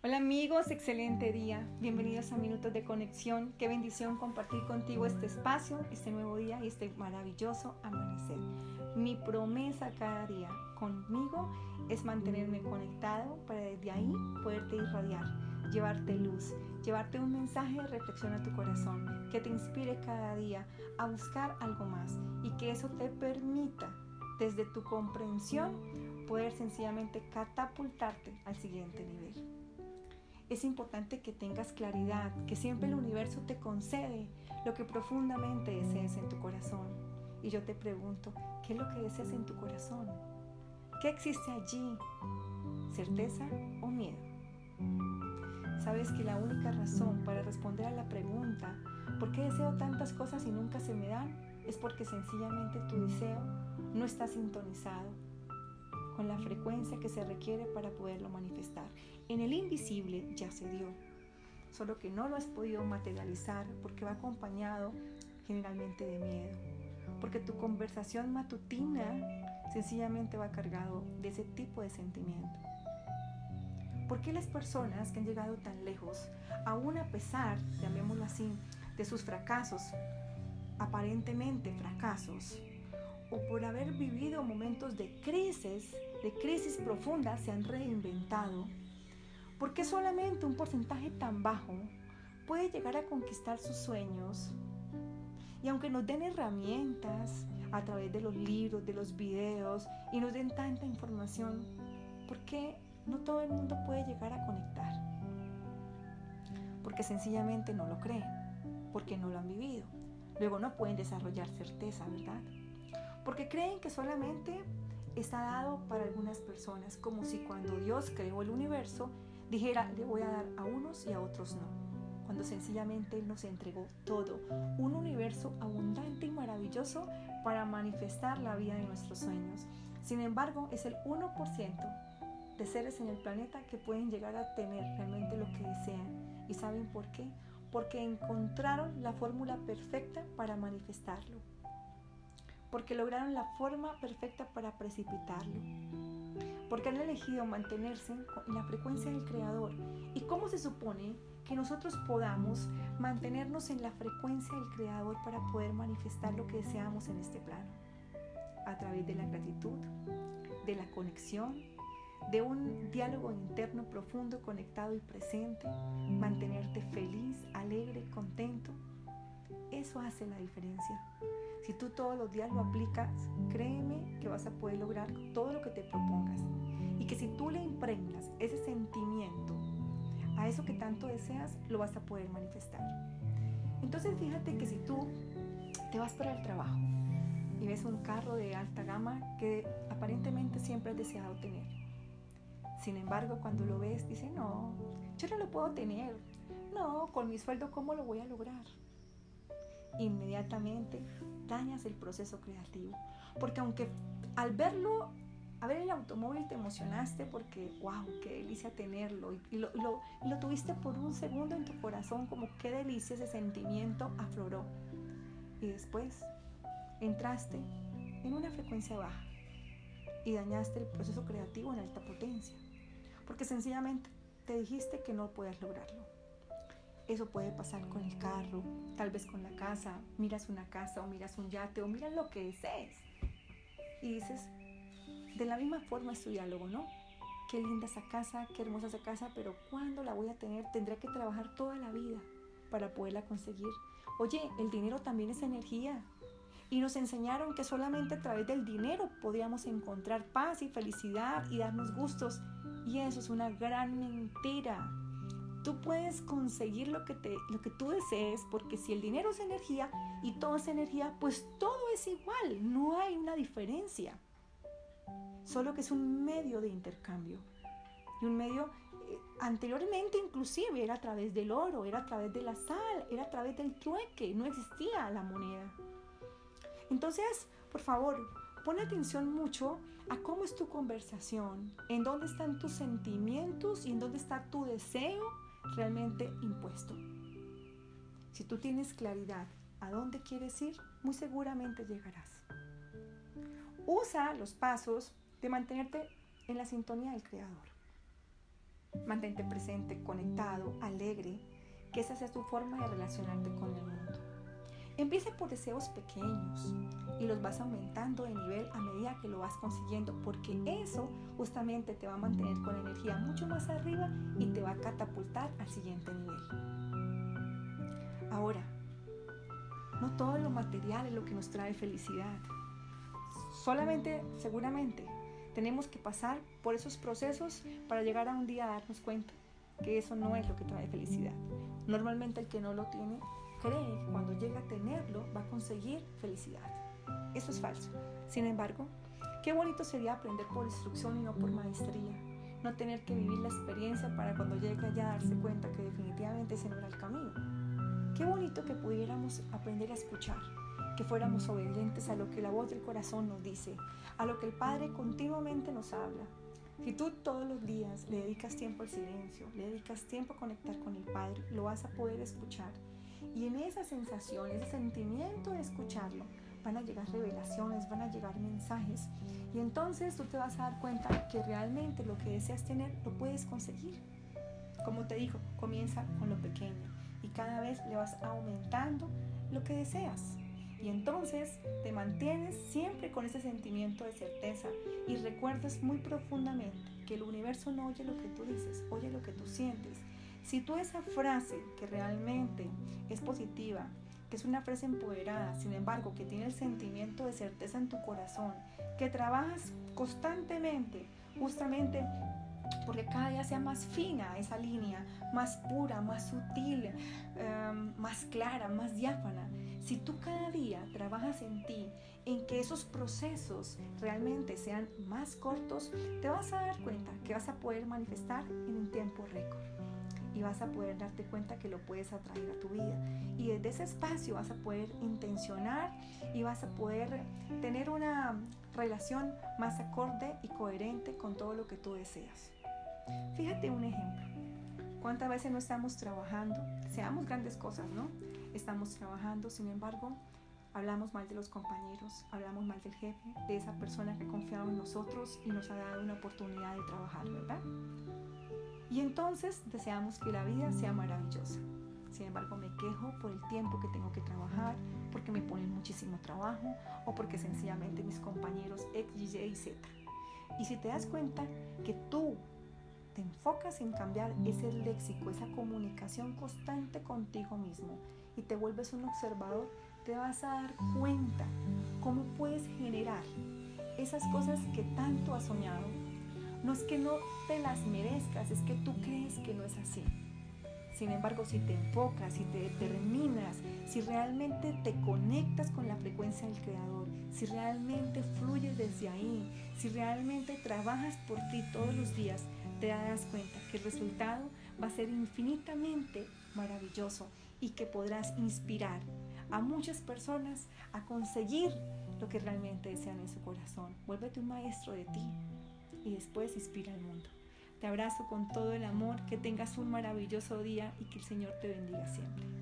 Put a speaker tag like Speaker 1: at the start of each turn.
Speaker 1: Hola amigos, excelente día. Bienvenidos a Minutos de Conexión. Qué bendición compartir contigo este espacio, este nuevo día y este maravilloso amanecer. Mi promesa cada día conmigo es mantenerme conectado para desde ahí poderte irradiar, llevarte luz, llevarte un mensaje de reflexión a tu corazón que te inspire cada día a buscar algo más y que eso te permita desde tu comprensión poder sencillamente catapultarte al siguiente nivel es importante que tengas claridad, que siempre el universo te concede lo que profundamente desees en tu corazón. Y yo te pregunto, ¿qué es lo que deseas en tu corazón? ¿Qué existe allí? ¿Certeza o miedo? Sabes que la única razón para responder a la pregunta, ¿por qué deseo tantas cosas y nunca se me dan? Es porque sencillamente tu deseo no está sintonizado con la frecuencia que se requiere para poderlo manifestar. En el invisible ya se dio, solo que no lo has podido materializar porque va acompañado generalmente de miedo, porque tu conversación matutina sencillamente va cargado de ese tipo de sentimiento. ¿Por qué las personas que han llegado tan lejos, aún a pesar, llamémoslo así, de sus fracasos, aparentemente fracasos, o por haber vivido momentos de crisis, de crisis profundas, se han reinventado. ¿Por qué solamente un porcentaje tan bajo puede llegar a conquistar sus sueños? Y aunque nos den herramientas a través de los libros, de los videos y nos den tanta información, ¿por qué no todo el mundo puede llegar a conectar? Porque sencillamente no lo creen, porque no lo han vivido. Luego no pueden desarrollar certeza, ¿verdad? Porque creen que solamente está dado para algunas personas, como si cuando Dios creó el universo dijera, le voy a dar a unos y a otros no, cuando sencillamente nos entregó todo, un universo abundante y maravilloso para manifestar la vida de nuestros sueños. Sin embargo, es el 1% de seres en el planeta que pueden llegar a tener realmente lo que desean. ¿Y saben por qué? Porque encontraron la fórmula perfecta para manifestarlo porque lograron la forma perfecta para precipitarlo, porque han elegido mantenerse en la frecuencia del Creador. ¿Y cómo se supone que nosotros podamos mantenernos en la frecuencia del Creador para poder manifestar lo que deseamos en este plano? A través de la gratitud, de la conexión, de un diálogo interno profundo, conectado y presente, mantenerte feliz, alegre, contento. Eso hace la diferencia. Si tú todos los días lo aplicas, créeme que vas a poder lograr todo lo que te propongas. Y que si tú le impregnas ese sentimiento a eso que tanto deseas, lo vas a poder manifestar. Entonces fíjate que si tú te vas para el trabajo y ves un carro de alta gama que aparentemente siempre has deseado tener. Sin embargo, cuando lo ves, dice, no, yo no lo puedo tener. No, con mi sueldo, ¿cómo lo voy a lograr? Inmediatamente dañas el proceso creativo. Porque aunque al verlo, a ver el automóvil te emocionaste porque, wow, qué delicia tenerlo. Y, lo, lo tuviste por un segundo en tu corazón, como qué delicia ese sentimiento afloró. Y después entraste en una frecuencia baja y dañaste el proceso creativo en alta potencia. Porque sencillamente te dijiste que no puedes lograrlo. Eso puede pasar con el carro, tal vez con la casa. Miras una casa o miras un yate o miras lo que desees. Y dices, de la misma forma es tu diálogo, ¿no? Qué linda esa casa, qué hermosa esa casa, pero ¿cuándo la voy a tener? Tendré que trabajar toda la vida para poderla conseguir. Oye, el dinero también es energía. Y nos enseñaron que solamente a través del dinero podíamos encontrar paz y felicidad y darnos gustos. Y eso es una gran mentira. Tú puedes conseguir lo que, te, lo que tú desees porque si el dinero es energía y todo es energía, pues todo es igual, no hay una diferencia. Solo que es un medio de intercambio. Y un medio eh, anteriormente inclusive era a través del oro, era a través de la sal, era a través del trueque, no existía la moneda. Entonces, por favor, pon atención mucho a cómo es tu conversación, en dónde están tus sentimientos y en dónde está tu deseo realmente impuesto. Si tú tienes claridad a dónde quieres ir, muy seguramente llegarás. Usa los pasos de mantenerte en la sintonía del Creador. Mantente presente, conectado, alegre, que esa sea tu forma de relacionarte con el mundo. Empieza por deseos pequeños y los vas aumentando de nivel a medida que lo vas consiguiendo, porque eso justamente te va a mantener con energía mucho más arriba y te va a catapultar al siguiente nivel. Ahora, no todo lo material es lo que nos trae felicidad. Solamente, seguramente, tenemos que pasar por esos procesos para llegar a un día a darnos cuenta que eso no es lo que trae felicidad. Normalmente el que no lo tiene cree que cuando llega a tenerlo va a conseguir felicidad. Eso es falso. Sin embargo, qué bonito sería aprender por instrucción y no por maestría. No tener que vivir la experiencia para cuando llegue allá darse cuenta que definitivamente ese no era el camino. Qué bonito que pudiéramos aprender a escuchar, que fuéramos obedientes a lo que la voz del corazón nos dice, a lo que el Padre continuamente nos habla. Si tú todos los días le dedicas tiempo al silencio, le dedicas tiempo a conectar con el Padre, lo vas a poder escuchar y en esa sensación, ese sentimiento de escucharlo, van a llegar revelaciones, van a llegar mensajes. Y entonces tú te vas a dar cuenta que realmente lo que deseas tener lo puedes conseguir. Como te digo, comienza con lo pequeño y cada vez le vas aumentando lo que deseas. Y entonces te mantienes siempre con ese sentimiento de certeza y recuerdas muy profundamente que el universo no oye lo que tú dices, oye lo que tú sientes si tú esa frase que realmente es positiva, que es una frase empoderada, sin embargo, que tiene el sentimiento de certeza en tu corazón, que trabajas constantemente, justamente porque cada día sea más fina esa línea, más pura, más sutil, em, más clara, más diáfana. Si tú cada día trabajas en ti, en que esos procesos realmente sean más cortos, te vas a dar cuenta que vas a poder manifestar en un tiempo récord y vas a poder darte cuenta que lo puedes atraer a tu vida. Y desde ese espacio vas a poder intencionar y vas a poder tener una relación más acorde y coherente con todo lo que tú deseas. Fíjate un ejemplo. ¿Cuántas veces no estamos trabajando? Seamos grandes cosas, ¿no? Estamos trabajando, sin embargo, hablamos mal de los compañeros, hablamos mal del jefe, de esa persona que ha confiado en nosotros y nos ha dado una oportunidad de trabajar, ¿verdad? Y entonces deseamos que la vida sea maravillosa. Sin embargo, me quejo por el tiempo que tengo que trabajar, porque me ponen muchísimo trabajo o porque sencillamente mis compañeros X, Y y Z. Y si te das cuenta que tú te enfocas en cambiar ese léxico, esa comunicación constante contigo mismo y te vuelves un observador, te vas a dar cuenta cómo puedes generar esas cosas que tanto has soñado no es que no te las merezcas, es que tú crees que no es así. Sin embargo, si te enfocas, si te determinas, si realmente te conectas con la frecuencia del Creador, si realmente fluyes desde ahí, si realmente trabajas por ti todos los días, te das cuenta que el resultado va a ser infinitamente maravilloso y que podrás inspirar a muchas personas a conseguir lo que realmente desean en su corazón. Vuélvete un maestro de ti, y después inspira al mundo. Te abrazo con todo el amor, que tengas un maravilloso día y que el Señor te bendiga siempre.